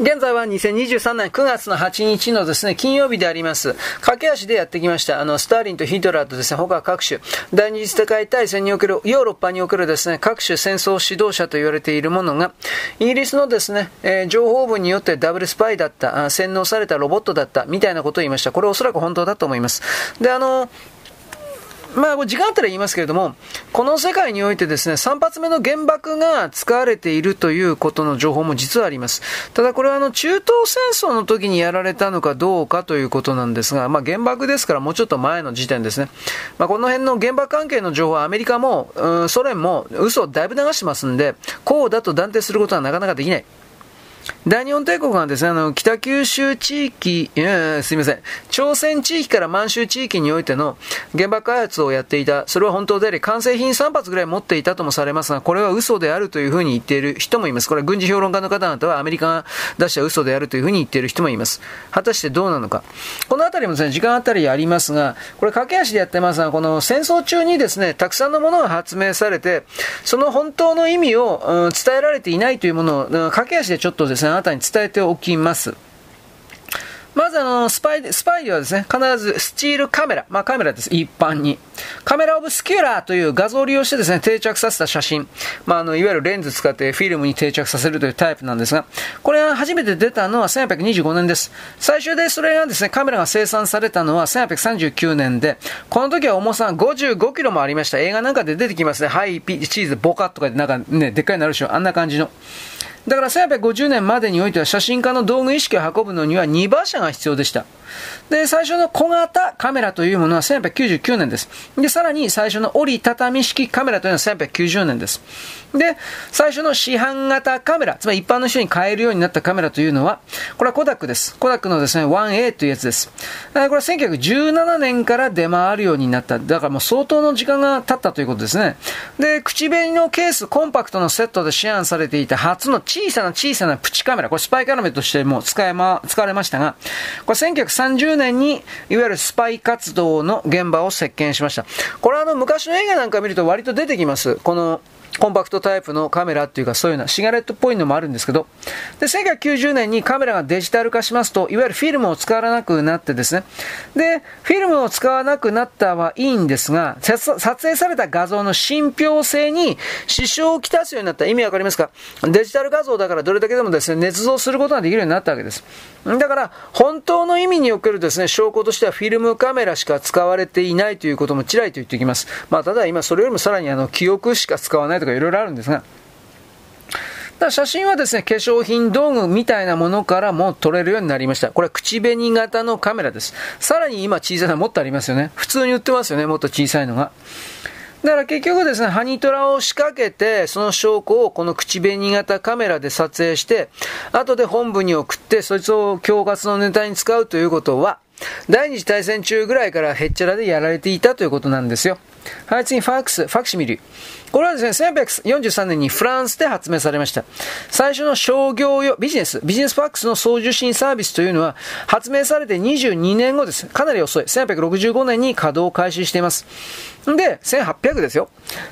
現在は2023年9月の8日のですね、金曜日であります。駆け足でやってきました。あの、スターリンとヒトラーとですね、他各種、第二次世界大戦における、ヨーロッパにおけるですね、各種戦争指導者と言われているものが、イギリスのですね、えー、情報部によってダブルスパイだった、洗脳されたロボットだった、みたいなことを言いました。これおそらく本当だと思います。で、あの、まあ、時間あったら言いますけれども、この世界においてですね、3発目の原爆が使われているということの情報も実はあります。ただこれはあの、中東戦争の時にやられたのかどうかということなんですが、まあ、原爆ですからもうちょっと前の時点ですね。まあ、この辺の原爆関係の情報はアメリカも、うん、ソ連も嘘をだいぶ流してますんで、こうだと断定することはなかなかできない。大日本帝国がですね、あの、北九州地域、えすみません、朝鮮地域から満州地域においての原爆開発をやっていた、それは本当であり、完成品3発ぐらい持っていたともされますが、これは嘘であるというふうに言っている人もいます。これは軍事評論家の方々はアメリカが出した嘘であるというふうに言っている人もいます。果たしてどうなのか。このあたりもですね、時間あたりありますが、これ駆け足でやってますが、この戦争中にですね、たくさんのものが発明されて、その本当の意味を、うん、伝えられていないというものを、駆け足でちょっとですね、あなたに伝えておきます。まずあの、スパイ、スパイではですね、必ずスチールカメラ、まあカメラです、一般に。カメラオブスキュラーという画像を利用してですね、定着させた写真。まああの、いわゆるレンズ使ってフィルムに定着させるというタイプなんですが、これが初めて出たのは1825年です。最初でそれがですね、カメラが生産されたのは1839年で、この時は重さ55キロもありました。映画なんかで出てきますね。ハイピチーズ、ボカッとかでなんかね、でっかいなるでしょ。あんな感じの。だから1850年までにおいては写真家の道具意識を運ぶのには2馬車が必要でした。で、最初の小型カメラというものは1899年です。で、さらに最初の折りたたみ式カメラというのは1890年です。で、最初の市販型カメラ、つまり一般の人に買えるようになったカメラというのは、これはコダックです。コダックのですね、1A というやつです。これは1917年から出回るようになった。だからもう相当の時間が経ったということですね。で、口紅のケース、コンパクトのセットで市販されていた初の小さな小さなプチカメラ、これスパイカメラとしても使えま、使われましたが、これ1930年に、いわゆるスパイ活動の現場を席巻しました。これはあの、昔の映画なんか見ると割と出てきます。この、コンパクトタイプのカメラっていうかそういうのはシガレットっぽいのもあるんですけど、で、1990年にカメラがデジタル化しますと、いわゆるフィルムを使わなくなってですね、で、フィルムを使わなくなったはいいんですが、撮影された画像の信憑性に支障をきたすようになった意味わかりますか？デジタル画像だからどれだけでもですね、捏造することができるようになったわけです。だから、本当の意味におけるですね、証拠としてはフィルムカメラしか使われていないということもちらりと言っておきます。まあ、ただ今それよりもさらにあの、記憶しか使わないとかいろいろあるんですが、だ写真はですね、化粧品道具みたいなものからも撮れるようになりました。これは口紅型のカメラです。さらに今小さいのもっとありますよね。普通に売ってますよね、もっと小さいのが。だから結局ですね、ハニトラを仕掛けて、その証拠をこの口紅型カメラで撮影して、後で本部に送って、そいつを恐喝のネタに使うということは、第二次大戦中ぐらいからへっちゃらでやられていたということなんですよ。はい、次、ファックス、ファクシミリ。これはですね、1843年にフランスで発明されました。最初の商業用、ビジネス、ビジネスファックスの送受信サービスというのは、発明されて22年後です。かなり遅い。1865年に稼働を開始しています。で、1800ですよ。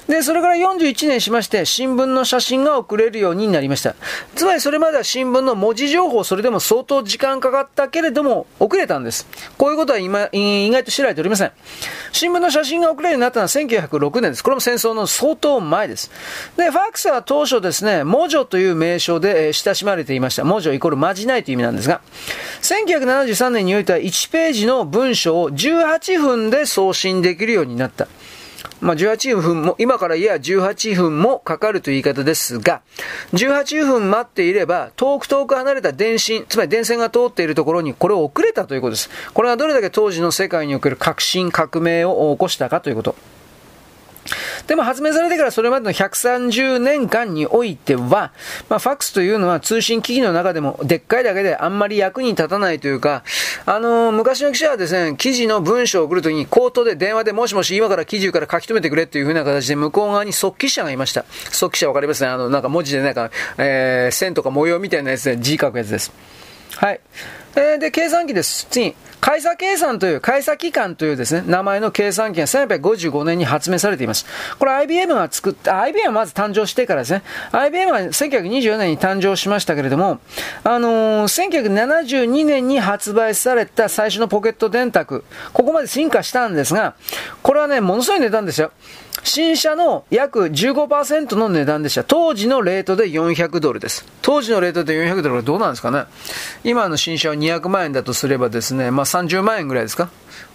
で、それから41年しまして、新聞の写真が送れるようになりました。つまりそれまでは新聞の文字情報、それでも相当時間かかったけれども、遅れたんです。こういうことは今、意外と知られておりません。新聞の写真が送れるようになったのは1906年です。これも戦争の相当前です。で、ファクスは当初ですね、文書という名称で、親しまれていました。文書イコールまじないという意味なんですが、1973年においては1ページの文章を18分で送信できるようになった。まあ、18分も、今からいや18分もかかるという言い方ですが、18分待っていれば、遠く遠く離れた電信、つまり電線が通っているところにこれを送れたということです。これはどれだけ当時の世界における革新、革命を起こしたかということ。でも発明されてからそれまでの130年間においては、まあ、ファックスというのは通信機器の中でもでっかいだけであんまり役に立たないというか、あのー、昔の記者はですね、記事の文章を送るときに口頭で電話でもしもし今から記事から書き留めてくれっていう風な形で向こう側に即記者がいました。即記者わかりますね。あの、なんか文字でなんか、えー、線とか模様みたいなやつで字書くやつです。はい。えー、で、計算機です。次。会差計算という、会差機関というですね、名前の計算機が1855年に発明されています。これ IBM が作った、IBM はまず誕生してからですね、IBM は1924年に誕生しましたけれども、あのー、1972年に発売された最初のポケット電卓、ここまで進化したんですが、これはね、ものすごい値段ですよ。新車の約15%の値段でした。当時のレートで400ドルです。当時のレートで400ドルはどうなんですかね今の新車は200万円だとすればですね、まあ30万円ぐらいですか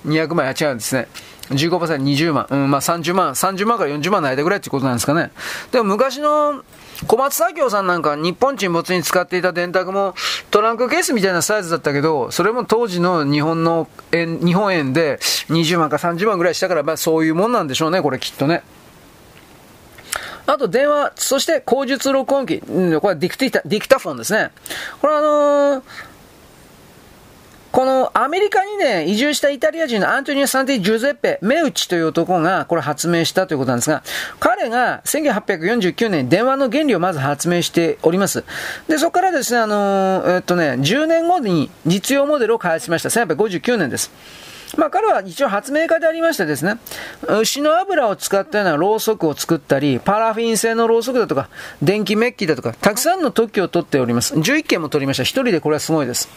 ?200 万円、違うんですね。15%、20万。うん、まあ30万、30万から40万の間ぐらいってことなんですかね。でも昔の小松左京さんなんか日本沈没に使っていた電卓もトランクケースみたいなサイズだったけど、それも当時の日本の円、日本円で20万か30万ぐらいしたから、まあそういうもんなんでしょうね、これきっとね。あと電話、そして口述録音機、これはディクティタ、ディクタフォンですね。これはあのーこのアメリカにね、移住したイタリア人のアントニオ・サンティ・ジュゼッペ・メウチという男がこれ発明したということなんですが、彼が1849年電話の原理をまず発明しております。で、そこからですね、あのー、えっとね、10年後に実用モデルを開発しました。1859年です。まあ彼は一応発明家でありましてですね、牛の油を使ったようなろうそくを作ったり、パラフィン製のろうそくだとか、電気メッキだとか、たくさんの特許を取っております。11件も取りました。一人でこれはすごいです。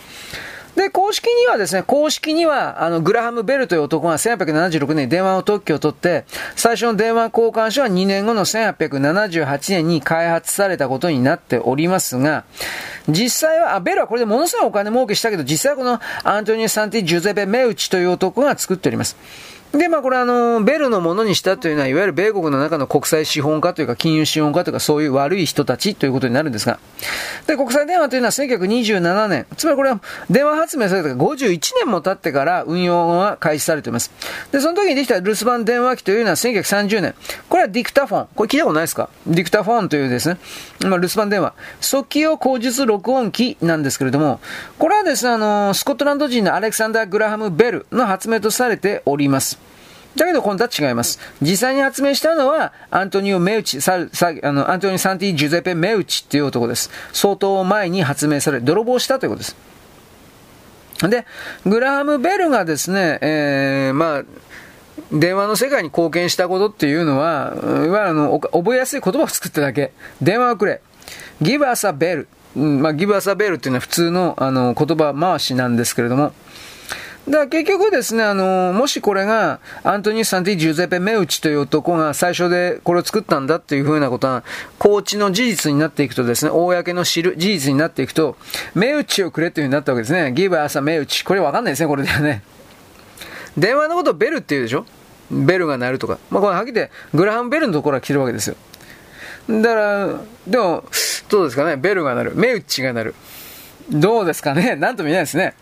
で、公式にはですね、公式には、あの、グラハム・ベルという男が1876年に電話を特許を取って、最初の電話交換所は2年後の1878年に開発されたことになっておりますが、実際は、あ、ベルはこれでものすごいお金儲けしたけど、実際はこのアントニオ・サンティ・ジュゼベ・メウチという男が作っております。で、まあこれあの、ベルのものにしたというのは、いわゆる米国の中の国際資本家というか、金融資本家というか、そういう悪い人たちということになるんですが。で、国際電話というのは1927年、つまりこれは電話発明された51年も経ってから運用が開始されています。で、その時にできた留守番電話機というのは1930年。これはディクタフォン。これ聞いたことないですか？ディクタフォンというですね、まあ留守番電話。速記用口述録音機なんですけれども、これはですね、あの、スコットランド人のアレクサンダー・グラハム・ベルの発明とされております。だけど今度は違います。実際に発明したのは、アントニオ・メウチ、ささあのアントニオ・サンティ・ジュゼペ・メウチっていう男です。相当前に発明され、泥棒したということです。で、グラハム・ベルがですね、えー、まあ、電話の世界に貢献したことっていうのは、いわゆるあの、覚えやすい言葉を作っただけ。電話をくれ。give us a bell。まあ、give us a bell っていうのは普通のあの言葉回しなんですけれども、だから結局ですね、あの、もしこれが、アントニー・サンティ・ジュゼペ・メウチという男が最初でこれを作ったんだっていうふうなことは、コーチの事実になっていくとですね、公の知る事実になっていくと、メウチをくれっていうふうになったわけですね。ギブアサメウチ。これわかんないですね、これではね。電話のことをベルって言うでしょ？ベルが鳴るとか。まあ、これはっきり言って、グラハム・ベルのところが来てるわけですよ。だから、でも、どうですかね、ベルが鳴る。メウチが鳴る。どうですかね、なんとも言えないですね。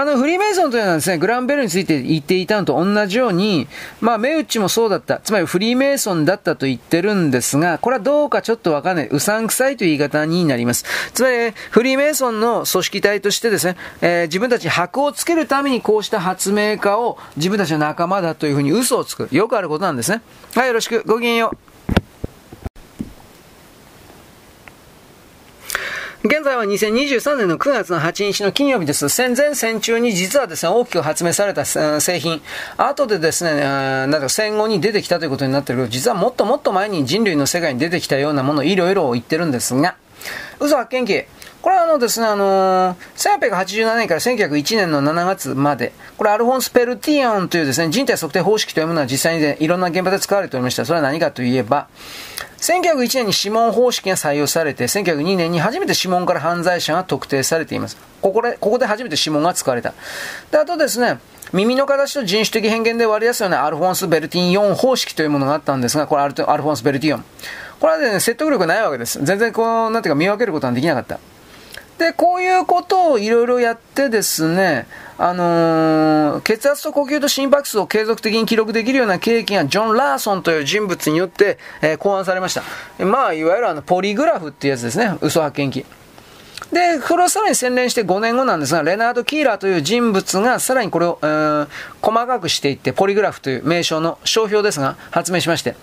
あの、フリーメイソンというのはですね、グランベルについて言っていたのと同じように、まあ、メウッチもそうだった。つまりフリーメイソンだったと言ってるんですが、これはどうかちょっとわかんない。うさんくさいという言い方になります。つまり、フリーメイソンの組織体としてですね、えー、自分たち箔をつけるためにこうした発明家を自分たちの仲間だというふうに嘘をつく。よくあることなんですね。はい、よろしく。ごきげんよう。現在は2023年の9月の8日の金曜日です。戦前戦中に実はですね、大きく発明された製品、後でですね、なんか戦後に出てきたということになってるけど、実はもっともっと前に人類の世界に出てきたようなものいろいろ言ってるんですが、嘘発見器。これはあのですね、あのー、1887年から1901年の7月まで、これアルフォンス・ペルティオンというですね、人体測定方式というものは実際に、ね、いろんな現場で使われておりました。それは何かといえば、1901年に指紋方式が採用されて、1902年に初めて指紋から犯罪者が特定されています。ここで、ここで初めて指紋が使われた。で、あとですね、耳の形と人種的変幻で割り出すようなアルフォンス・ベルティオン方式というものがあったんですが、これアルフォンス・ベルティオン。これはね、説得力ないわけです。全然こう、なんていうか見分けることができなかった。で、こういうことをいろいろやってですね、あのー、血圧と呼吸と心拍数を継続的に記録できるような経験がジョン・ラーソンという人物によって、えー、考案されました。まあ、いわゆるあの、ポリグラフっていうやつですね。嘘発見器。で、これをさらに洗練して5年後なんですが、レナード・キーラーという人物がさらにこれを、えー、細かくしていって、ポリグラフという名称の商標ですが、発明しまして。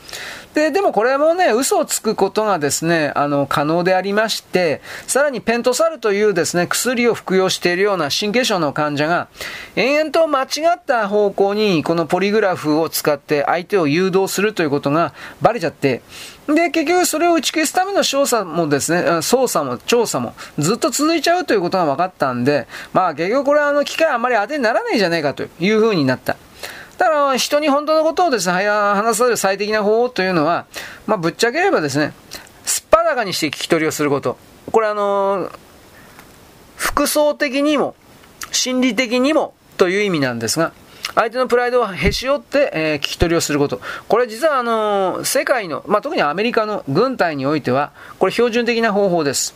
で、でもこれもね、嘘をつくことがですね、あの、可能でありまして、さらにペントサルというですね、薬を服用しているような神経症の患者が、延々と間違った方向にこのポリグラフを使って相手を誘導するということがバレちゃって、で、結局それを打ち消すための調査もですね、捜査も調査もずっと続いちゃうということが分かったんで、まあ結局これはあの機械あんまり当てにならないじゃないかというふうになった。ただ人に本当のことをですね、話される最適な方法というのは、まあぶっちゃければですね、すっぱだかにして聞き取りをすること。これあのー、服装的にも、心理的にもという意味なんですが、相手のプライドをへし折って、えー、聞き取りをすること。これ実はあのー、世界の、まあ、特にアメリカの軍隊においては、これ標準的な方法です。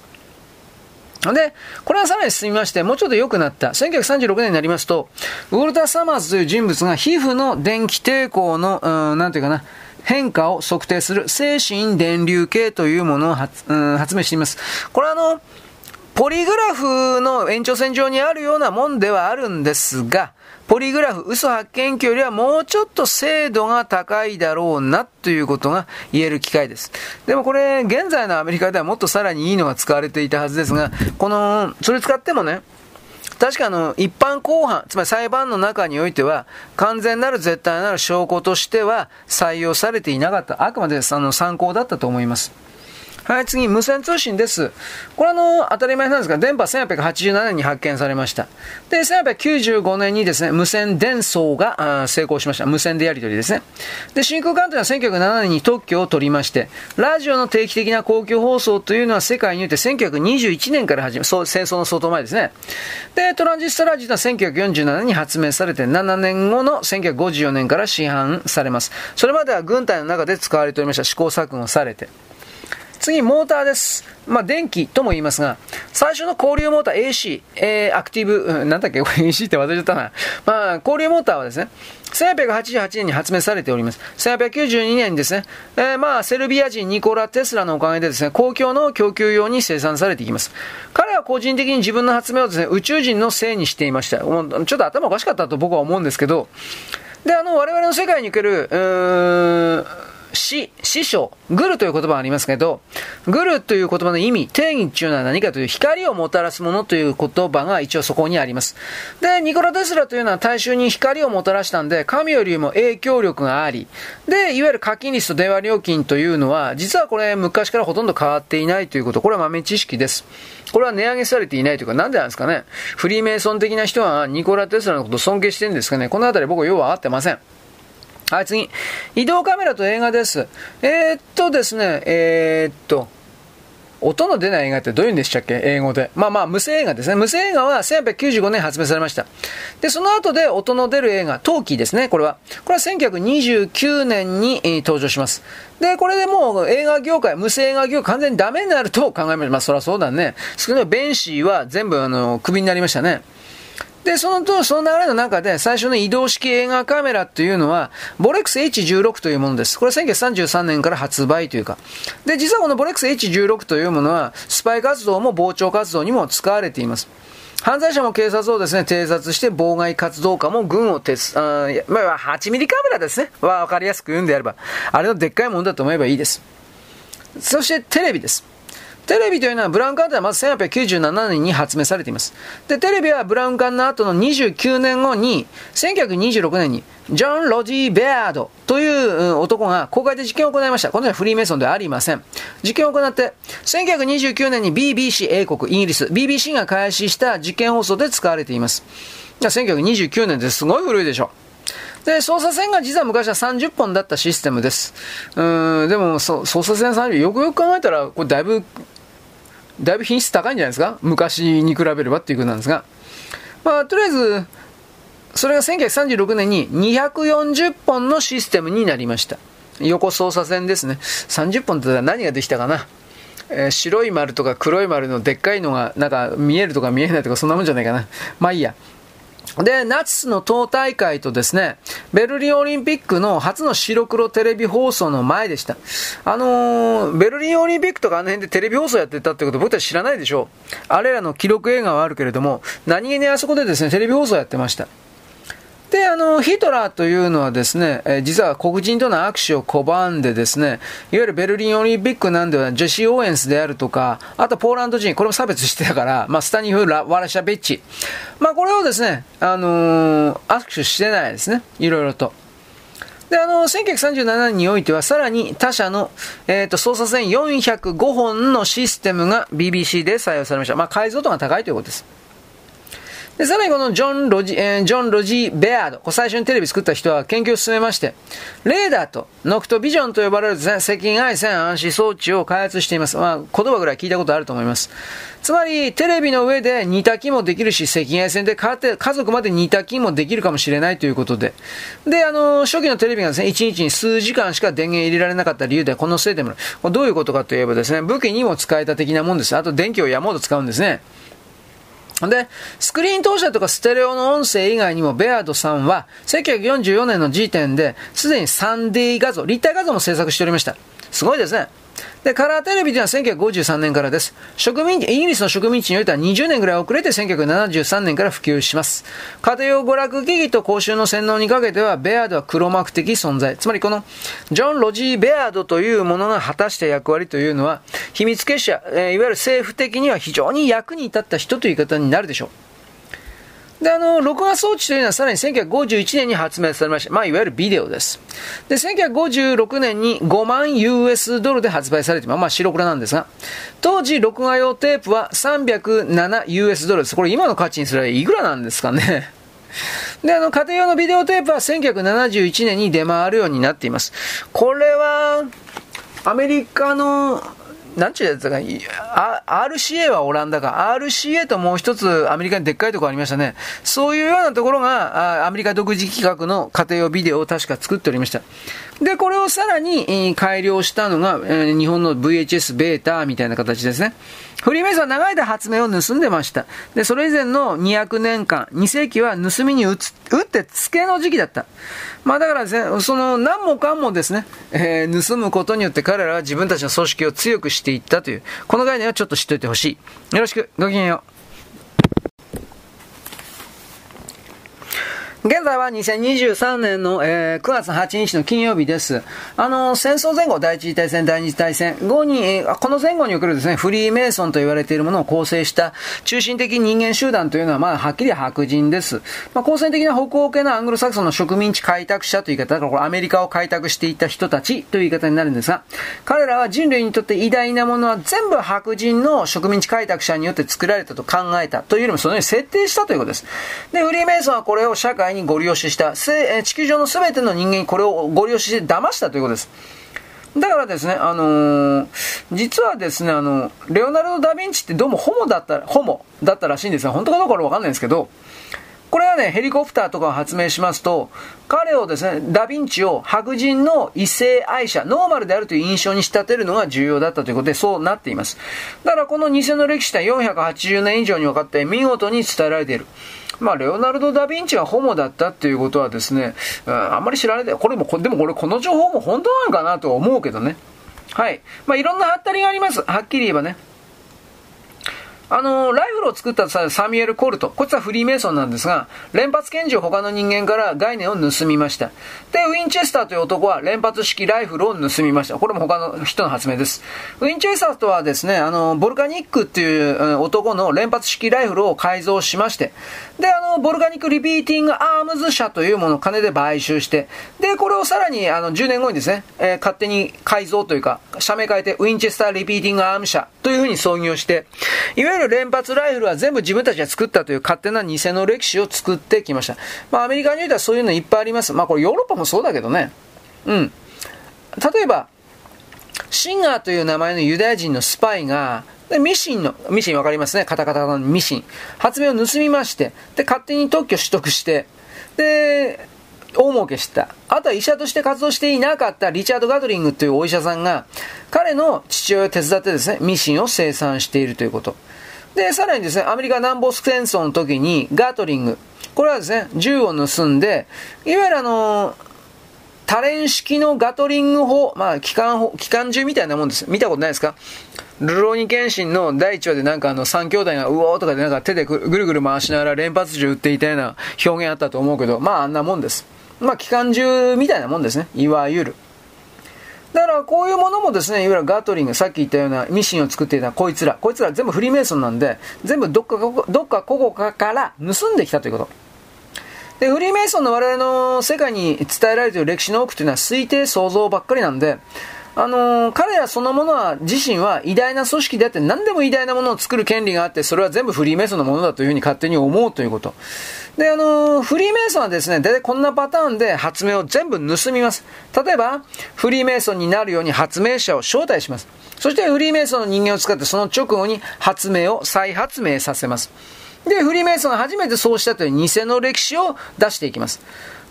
で、これはさらに進みまして、もうちょっと良くなった。1936年になりますと、ウォルター・サマーズという人物が皮膚の電気抵抗の、うん、なんていうかな、変化を測定する精神電流計というものを発,、うん、発明しています。これはあの、ポリグラフの延長線上にあるようなもんではあるんですが、ポリグラフ、嘘発見器よりはもうちょっと精度が高いだろうなということが言える機会です。でもこれ、現在のアメリカではもっとさらにいいのが使われていたはずですが、この、それ使ってもね、確かあの、一般公判、つまり裁判の中においては、完全なる絶対なる証拠としては採用されていなかった。あくまであの参考だったと思います。はい、次、無線通信です。これあの、当たり前なんですが、電波1887年に発見されました。で、1895年にですね、無線伝送が成功しました。無線でやり取りですね。で、真空管というのは1907年に特許を取りまして、ラジオの定期的な公共放送というのは世界において1921年から始め、そう、戦争の相当前ですね。で、トランジスタラジオは1947年に発明されて、7年後の1954年から市販されます。それまでは軍隊の中で使われておりました。試行錯誤されて。次、モーターです。まあ、電気とも言いますが、最初の交流モーター AC、えー、アクティブ、うん、なんだっけ？AC って忘れちゃったな。まあ、交流モーターはですね、1888年に発明されております。1892年にですね、えー、まあ、セルビア人ニコラ・テスラのおかげでですね、公共の供給用に生産されていきます。彼は個人的に自分の発明をですね、宇宙人のせいにしていました。ちょっと頭おかしかったと僕は思うんですけど、で、あの、我々の世界における、うーん、師、師匠、グルという言葉がありますけど、グルという言葉の意味、定義っていうのは何かという光をもたらすものという言葉が一応そこにあります。で、ニコラ・テスラというのは大衆に光をもたらしたんで、神よりも影響力があり、で、いわゆる課金率と電話料金というのは、実はこれ昔からほとんど変わっていないということ、これは豆知識です。これは値上げされていないというか、なんでなんですかね。フリーメイソン的な人はニコラ・テスラのことを尊敬してるんですかね。このあたり僕はよう分かってません。はい、次。移動カメラと映画です。えー、っとですね、えー、っと、音の出ない映画ってどういうんでしたっけ？英語で。まあまあ、無声映画ですね。無声映画は1895年発売されました。で、その後で音の出る映画、陶器ですね、これは。これは1929年に、登場します。で、これでもう映画業界、無声映画業界完全にダメになると考えます。まあ、そりゃそうだね。少なベンシーは全部あの、クビになりましたね。で、そのと、その流れの中で、最初の移動式映画カメラというのは、ボレックス H16 というものです。これは1933年から発売というか。で、実はこのボレックス H16 というものは、スパイ活動も傍聴活動にも使われています。犯罪者も警察をですね、偵察して妨害活動家も軍を鉄、あまあ、8ミリカメラですね。わかりやすく言うんであれば。あれのでっかいものだと思えばいいです。そしてテレビです。テレビというのはブラウン管ではまず1897年に発明されています。で、テレビはブラウン管の後の29年後に、1926年に、ジョン・ロジー・ベアードという男が公開で実験を行いました。この人はフリーメイソンではありません。実験を行って、1929年に BBC 英国、イギリス、BBC が開始した実験放送で使われています。じゃあ1929年ですごい古いでしょ。で、操作線が実は昔は30本だったシステムです。うん、でも、操作線30、よくよく考えたら、これだいぶだいぶ品質高いんじゃないですか？昔に比べればっていうことなんですが。まあ、とりあえず、それが1936年に240本のシステムになりました。横操作線ですね。30本って何ができたかな？えー、白い丸とか黒い丸のでっかいのがなんか見えるとか見えないとかそんなもんじゃないかな。まあいいや。で、ナチスの党大会とですね、ベルリンオリンピックの初の白黒テレビ放送の前でした。あのー、ベルリンオリンピックとかあの辺でテレビ放送やってたってこと僕たち知らないでしょう。あれらの記録映画はあるけれども、何気にあそこでですね、テレビ放送やってました。で、あの、ヒトラーというのはですね、え実は黒人との握手を拒んでですね、いわゆるベルリンオリンピックなんではジェシー・オーエンスであるとか、あとポーランド人、これも差別してたから、まあ、スタニフ・ラ・ワラシャベッチ。まあ、これをですね、あのー、握手してないですね。いろいろと。で、あの、1937年においては、さらに他社の、えっ、ー、と、操作線405本のシステムが BBC で採用されました。まあ、解像度が高いということです。で、さらにこのジョン・ロジ、えー、ジョン・ロジ・ベアード、こ最初にテレビ作った人は研究を進めまして、レーダーとノクトビジョンと呼ばれる、赤外線暗視装置を開発しています。まあ、言葉ぐらい聞いたことあると思います。つまり、テレビの上で煮炊きもできるし、赤外線で家族まで煮炊きもできるかもしれないということで。で、あの、初期のテレビがですね、1日に数時間しか電源入れられなかった理由で、このせいでも、どういうことかといえばですね、武器にも使えた的なもんです。あと電気をやもうと使うんですね。で、スクリーン投射とかステレオの音声以外にも、ベアードさんは、1944年の時点で、すでに 3D 画像、立体画像も制作しておりました。すごいですね。で、カラーテレビというのは1953年からです。植民地、イギリスの植民地においては20年ぐらい遅れて1973年から普及します。家庭用娯楽機器と公衆の洗脳にかけては、ベアードは黒幕的存在。つまりこの、ジョン・ロジー・ベアードというものが果たした役割というのは、秘密結社、え、いわゆる政府的には非常に役に立った人という言い方になるでしょう。で、あの、録画装置というのはさらに1951年に発明されました。まあ、いわゆるビデオです。で、1956年に5万 US ドルで発売されてまあ、まあ、白黒なんですが、当時、録画用テープは307 US ドルです。これ今の価値にすればいくらなんですかね。で、あの、家庭用のビデオテープは1971年に出回るようになっています。これは、アメリカのなんちゅうやつだか、RCA はオランダか、RCA ともう一つアメリカにでっかいところありましたね。そういうようなところが、アメリカ独自企画の家庭用ビデオを確か作っておりました。で、これをさらに改良したのが、日本の VHS ベータみたいな形ですね。フリーメイソンは長い間発明を盗んでました。で、それ以前の200年間、2世紀は盗みに打つ、打って付けの時期だった。まあだから、その何もかんもですね、えー、盗むことによって彼らは自分たちの組織を強くしていったという、この概念はちょっと知っておいてほしい。よろしく、ごきげんよう。現在は2023年の、えー、9月8日の金曜日です。あの、戦争前後、第一次大戦、第二次大戦後に、えー、この前後におけるですね、フリーメイソンと言われているものを構成した中心的人間集団というのは、まあ、はっきり白人です。まあ、構成的な北欧系のアングロサクソンの植民地開拓者という言い方だから、これアメリカを開拓していた人たちという言い方になるんですが、彼らは人類にとって偉大なものは全部白人の植民地開拓者によって作られたと考えたというよりも、そのように設定したということです。で、フリーメイソンはこれを社会にご利用しした、地球上の全ての人間にこれをご利用して騙したということです。だからですね、あのー、実はですね、あの、レオナルド・ダ・ヴィンチってどうもホモだった、ホモだったらしいんですが、本当かどうかわかんないんですけど、これはね、ヘリコプターとかを発明しますと、彼をですね、ダヴィンチを白人の異性愛者、ノーマルであるという印象に仕立てるのが重要だったということで、そうなっています。だからこの偽の歴史は480年以上にわかって見事に伝えられている。まあ、レオナルド・ダ・ヴィンチがホモだったっていうことはですね、あんまり知られて、これも、でもこれ、この情報も本当なのかなとは思うけどね。はい。まあ、いろんなハったりがあります。はっきり言えばね。あの、ライフルを作ったサミュエル・コルト。こいつはフリーメイソンなんですが、連発拳銃を他の人間から概念を盗みました。で、ウィンチェスターという男は連発式ライフルを盗みました。これも他の人の発明です。ウィンチェスターとはですね、あの、ボルカニックっていう男の連発式ライフルを改造しまして、で、あの、ボルカニックリピーティングアームズ社というものを金で買収して、で、これをさらにあの10年後にですね、えー、勝手に改造というか、社名変えてウィンチェスターリピーティングアーム社というふうに創業して、いわゆる連発ライフルは全部自分たちが作ったという勝手な偽の歴史を作ってきました。まあアメリカにおいてはそういうのいっぱいあります。まあこれヨーロッパもそうだけどね。うん。例えば、シンガーという名前のユダヤ人のスパイが、で、ミシンの、ミシンわかりますね。カタカタのミシン。発明を盗みまして、で、勝手に特許取得して、で、大儲けした。あとは医者として活動していなかったリチャード・ガトリングというお医者さんが、彼の父親を手伝ってですね、ミシンを生産しているということ。で、さらにですね、アメリカ南北戦争の時にガトリング、これはですね、銃を盗んで、いわゆるあの、多連式のガトリング砲、まあ、機関砲、機関銃みたいなもんです。見たことないですか？ルローニケンシンの第1話でなんかあの3兄弟がうおーとかでなんか手でぐるぐる回しながら連発銃撃っていたような表現あったと思うけど、まああんなもんです。まあ機関銃みたいなもんですね。いわゆる。だからこういうものもですね、いわゆるガトリング、さっき言ったようなミシンを作っていたこいつら、こいつら全部フリーメイソンなんで、全部どっかどっかここから盗んできたということ。で、フリーメイソンの我々の世界に伝えられている歴史の多くというのは推定想像ばっかりなんで、あのー、彼らそのものは、自身は偉大な組織であって何でも偉大なものを作る権利があって、それは全部フリーメイソンのものだというふうに勝手に思うということ。で、あのー、フリーメイソンはですね、大体こんなパターンで発明を全部盗みます。例えば、フリーメイソンになるように発明者を招待します。そしてフリーメイソンの人間を使ってその直後に発明を再発明させます。で、フリーメイソンが初めてそうしたという偽の歴史を出していきます。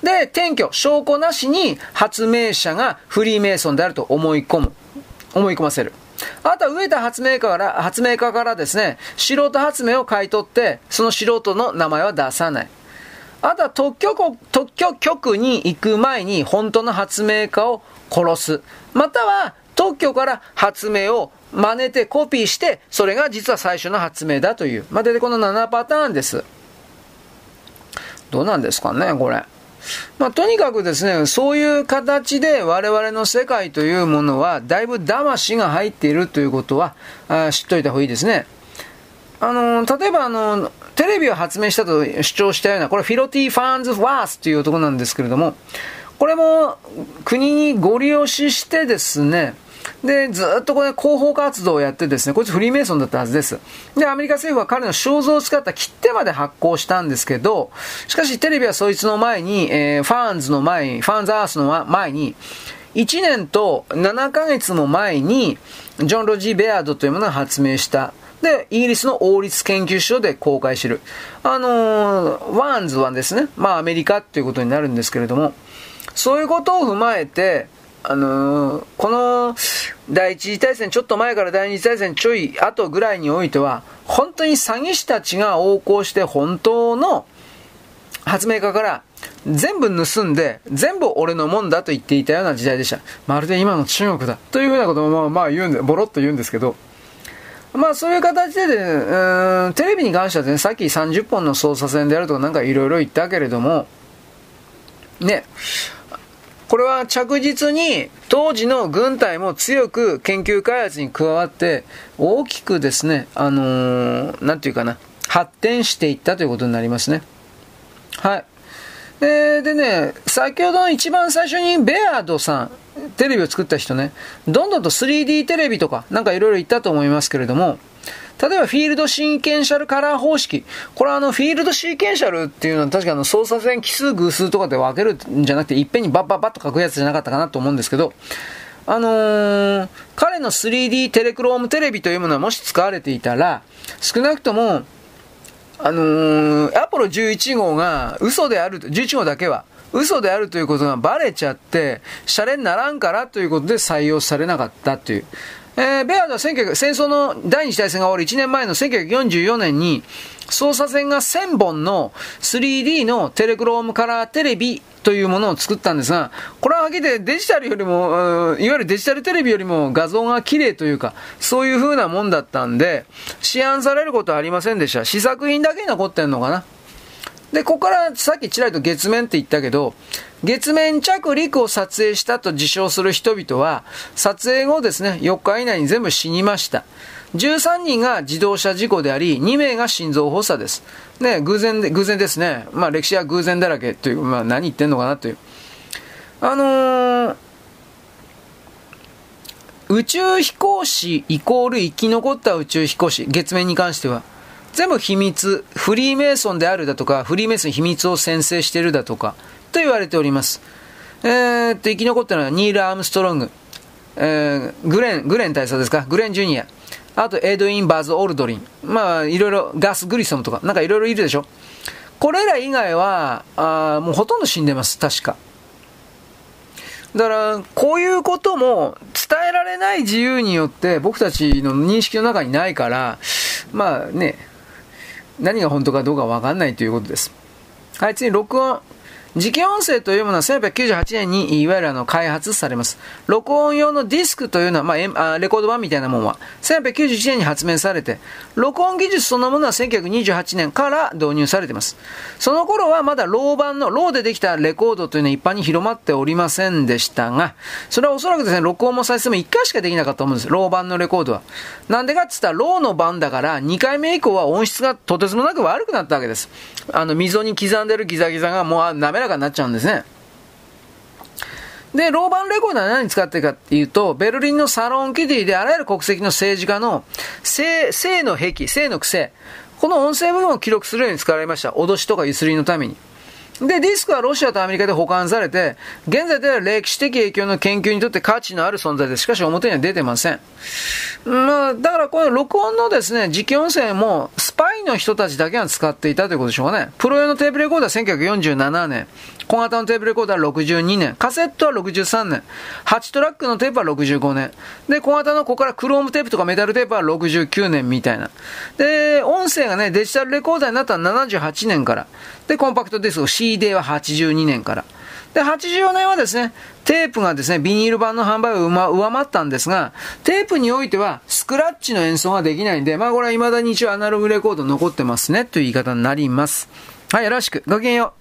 で、転居、証拠なしに発明者がフリーメイソンであると思い込む。思い込ませる。あとは植田発明家から、発明家からですね、素人発明を買い取って、その素人の名前は出さない。あとは特許特許局に行く前に本当の発明家を殺す。または特許から発明を真似てコピーして、それが実は最初の発明だという。まあ、出てこの7パターンです。どうなんですかね、これ。まあ、とにかくですね、そういう形で我々の世界というものは、だいぶ魂が入っているということは、あ知っといた方がいいですね。あの、例えばあの、テレビを発明したと主張したような、これフィロティ・ファンズ・ワースという男なんですけれども、これも国にご利用ししてですね、で、ずっとこれ広報活動をやってですね、こいつフリーメイソンだったはずです。で、アメリカ政府は彼の肖像を使った切手まで発行したんですけど、しかしテレビはそいつの前に、えー、ファンズの前に、ファンズアースの前に、1年と7ヶ月も前に、ジョン・ロジー・ベアードというものを発明した。で、イギリスの王立研究所で公開してる。あのー、ワンズはですね、まあアメリカっていうことになるんですけれども、そういうことを踏まえて、あのー、この第一次大戦ちょっと前から第二次大戦ちょい後ぐらいにおいては、本当に詐欺師たちが横行して本当の発明家から全部盗んで、全部俺のもんだと言っていたような時代でした。まるで今の中国だ。というふうなこともまあまあ言うんで、ボロッと言うんですけど、まあそういう形で、ね、うんテレビに関してはね、さっき30本の操作線であるとかなんかいろいろ言ったけれども、ね、これは着実に当時の軍隊も強く研究開発に加わって大きくですね、あのー、なんていうかな、発展していったということになりますね。はい。ででね、先ほどの一番最初にベアードさん、テレビを作った人ね、どんどんと 3D テレビとか、なんかいろいろ言ったと思いますけれども、例えばフィールドシーケンシャルカラー方式。これはあのフィールドシーケンシャルっていうのは確かあの操作線奇数偶数とかで分けるんじゃなくていっぺんにバッバッバッと書くやつじゃなかったかなと思うんですけど、あのー、彼の 3D テレクロームテレビというものはもし使われていたら、少なくとも、あのー、アポロ11号が嘘である、11号だけは、嘘であるということがバレちゃって、シャレにならんからということで採用されなかったという。えー、ベアードは戦争の第二次大戦が終わる1年前の1944年に、操作線が1000本の 3D のテレクロームカラーテレビというものを作ったんですが、これははっきり言ってデジタルよりも、いわゆるデジタルテレビよりも画像が綺麗というか、そういう風なもんだったんで、市販されることはありませんでした。試作品だけに残ってんのかな。で、ここからさっきちらりと月面って言ったけど、月面着陸を撮影したと自称する人々は、撮影後ですね、4日以内に全部死にました。13人が自動車事故であり、2名が心臓発作です。ね、偶然で、偶然ですね。まあ歴史は偶然だらけという、まあ何言ってんのかなという。あのー、宇宙飛行士イコール生き残った宇宙飛行士、月面に関しては、全部秘密、フリーメイソンであるだとか、フリーメイソン秘密を先制しているだとか、と言われております。えー、っと、生き残ったのはニール・アームストロング、えー、グレン、グレン大佐ですか？グレン・ジュニア。あと、エドウィン・バズ・オルドリン。まあ、いろいろ、ガス・グリソムとか、なんかいろいろいるでしょ？これら以外は、あもうほとんど死んでます、確か。だから、こういうことも伝えられない自由によって僕たちの認識の中にないから、まあね、何が本当かどうかわかんないということです。はい、次、録音。磁気音声というものは1898年にいわゆるあの開発されます。録音用のディスクというのは、まあ、レコード盤みたいなものは1891年に発明されて、録音技術そのものは1928年から導入されています。その頃はまだロー版の、ローでできたレコードというのは一般に広まっておりませんでしたが、それはおそらくですね、録音も再生も1回しかできなかったと思うんです。蝋盤のレコードは。なんでかって言ったら、ローの版だから、2回目以降は音質がとてつもなく悪くなったわけです。あの、溝に刻んでるギザギザがもう滑らかになっちゃうんですね。で、ローバンレコードは何に使ってるかっていうと、ベルリンのサロンキティであらゆる国籍の政治家の性、性の癖、性の癖、この音声部分を記録するように使われました。脅しとかゆすりのために。で、ディスクはロシアとアメリカで保管されて、現在では歴史的影響の研究にとって価値のある存在です。しかし表には出てません。まあ、だからこの録音のですね、実験音声も、スパイの人たちだけが使っていたということでしょうかね。プロ用のテープレコーダー1947年、小型のテープレコーダー62年、カセットは63年、8トラックのテープは65年、で、小型のここからクロームテープとかメタルテープは69年みたいな。で、音声がね、デジタルレコーダーになったのは78年から。で、コンパクトディスク CD は82年から。で、84年はですね、テープがですね、ビニール版の販売を上回ったんですが、テープにおいては、スクラッチの演奏ができないんで、まあこれは未だに一応アナログレコード残ってますね、という言い方になります。はい、よろしく。ごきげんよう。